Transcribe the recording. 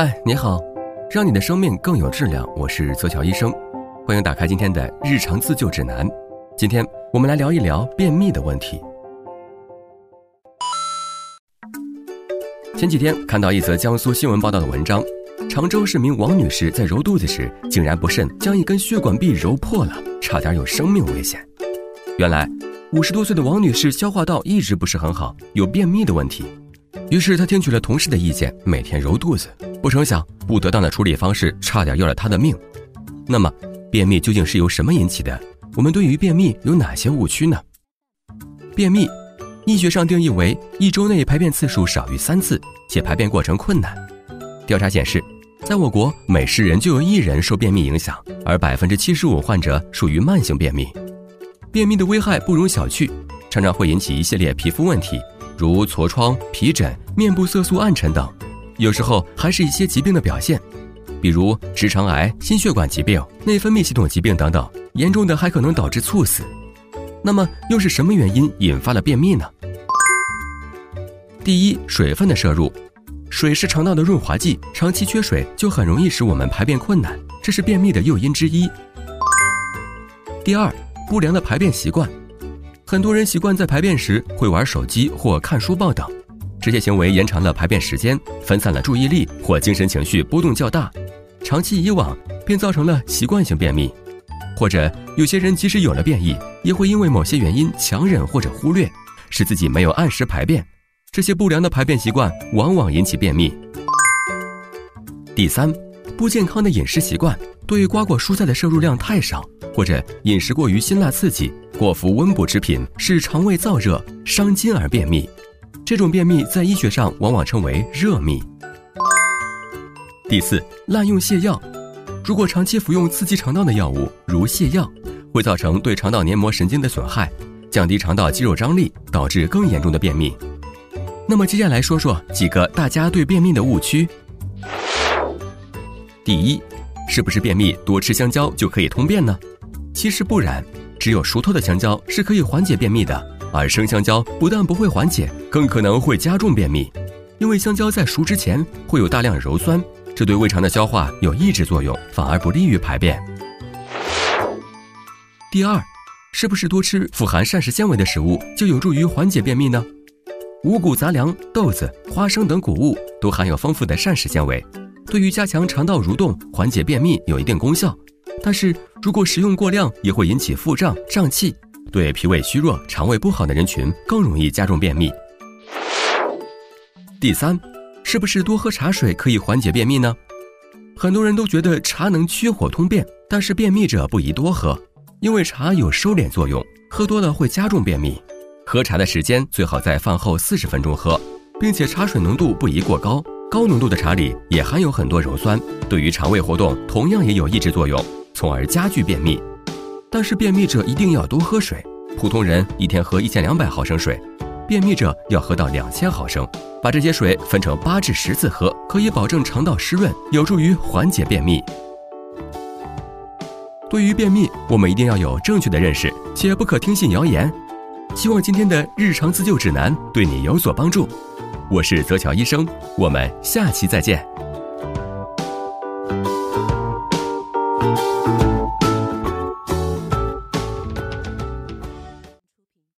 嗨，你好，让你的生命更有质量。我是泽桥医生，欢迎打开今天的日常自救指南。今天我们来聊一聊便秘的问题。前几天看到一则江苏新闻报道的文章，常州市民王女士在揉肚子时，竟然不慎将一根血管壁揉破了，差点有生命危险。原来，五十多岁的王女士消化道一直不是很好，有便秘的问题。于是他听取了同事的意见，每天揉肚子。不成想，不得当的处理方式差点要了他的命。那么，便秘究竟是由什么引起的？我们对于便秘有哪些误区呢？便秘，医学上定义为一周内排便次数少于三次，且排便过程困难。调查显示，在我国每十人就有一人受便秘影响，而百分之七十五患者属于慢性便秘。便秘的危害不容小觑，常常会引起一系列皮肤问题。如痤疮、皮疹、面部色素暗沉等，有时候还是一些疾病的表现，比如直肠癌、心血管疾病、内分泌系统疾病等等，严重的还可能导致猝死。那么，又是什么原因引发了便秘呢？第一，水分的摄入，水是肠道的润滑剂，长期缺水就很容易使我们排便困难，这是便秘的诱因之一。第二，不良的排便习惯。很多人习惯在排便时会玩手机或看书报等，这些行为延长了排便时间，分散了注意力或精神情绪波动较大，长期以往便造成了习惯性便秘。或者有些人即使有了便意，也会因为某些原因强忍或者忽略，使自己没有按时排便。这些不良的排便习惯往往引起便秘。第三，不健康的饮食习惯，对于瓜果蔬菜的摄入量太少，或者饮食过于辛辣刺激。过服温补之品是肠胃燥热伤津而便秘，这种便秘在医学上往往称为热秘。第四，滥用泻药，如果长期服用刺激肠道的药物，如泻药，会造成对肠道黏膜神经的损害，降低肠道肌肉张力，导致更严重的便秘。那么接下来说说几个大家对便秘的误区。第一，是不是便秘多吃香蕉就可以通便呢？其实不然。只有熟透的香蕉是可以缓解便秘的，而生香蕉不但不会缓解，更可能会加重便秘，因为香蕉在熟之前会有大量鞣酸，这对胃肠的消化有抑制作用，反而不利于排便。第二，是不是多吃富含膳食纤维的食物就有助于缓解便秘呢？五谷杂粮、豆子、花生等谷物都含有丰富的膳食纤维，对于加强肠道蠕动、缓解便秘有一定功效。但是如果食用过量，也会引起腹胀、胀气，对脾胃虚弱、肠胃不好的人群更容易加重便秘。第三，是不是多喝茶水可以缓解便秘呢？很多人都觉得茶能祛火通便，但是便秘者不宜多喝，因为茶有收敛作用，喝多了会加重便秘。喝茶的时间最好在饭后四十分钟喝，并且茶水浓度不宜过高，高浓度的茶里也含有很多鞣酸，对于肠胃活动同样也有抑制作用。从而加剧便秘，但是便秘者一定要多喝水。普通人一天喝一千两百毫升水，便秘者要喝到两千毫升。把这些水分成八至十次喝，可以保证肠道湿润，有助于缓解便秘。对于便秘，我们一定要有正确的认识，且不可听信谣言。希望今天的日常自救指南对你有所帮助。我是泽桥医生，我们下期再见。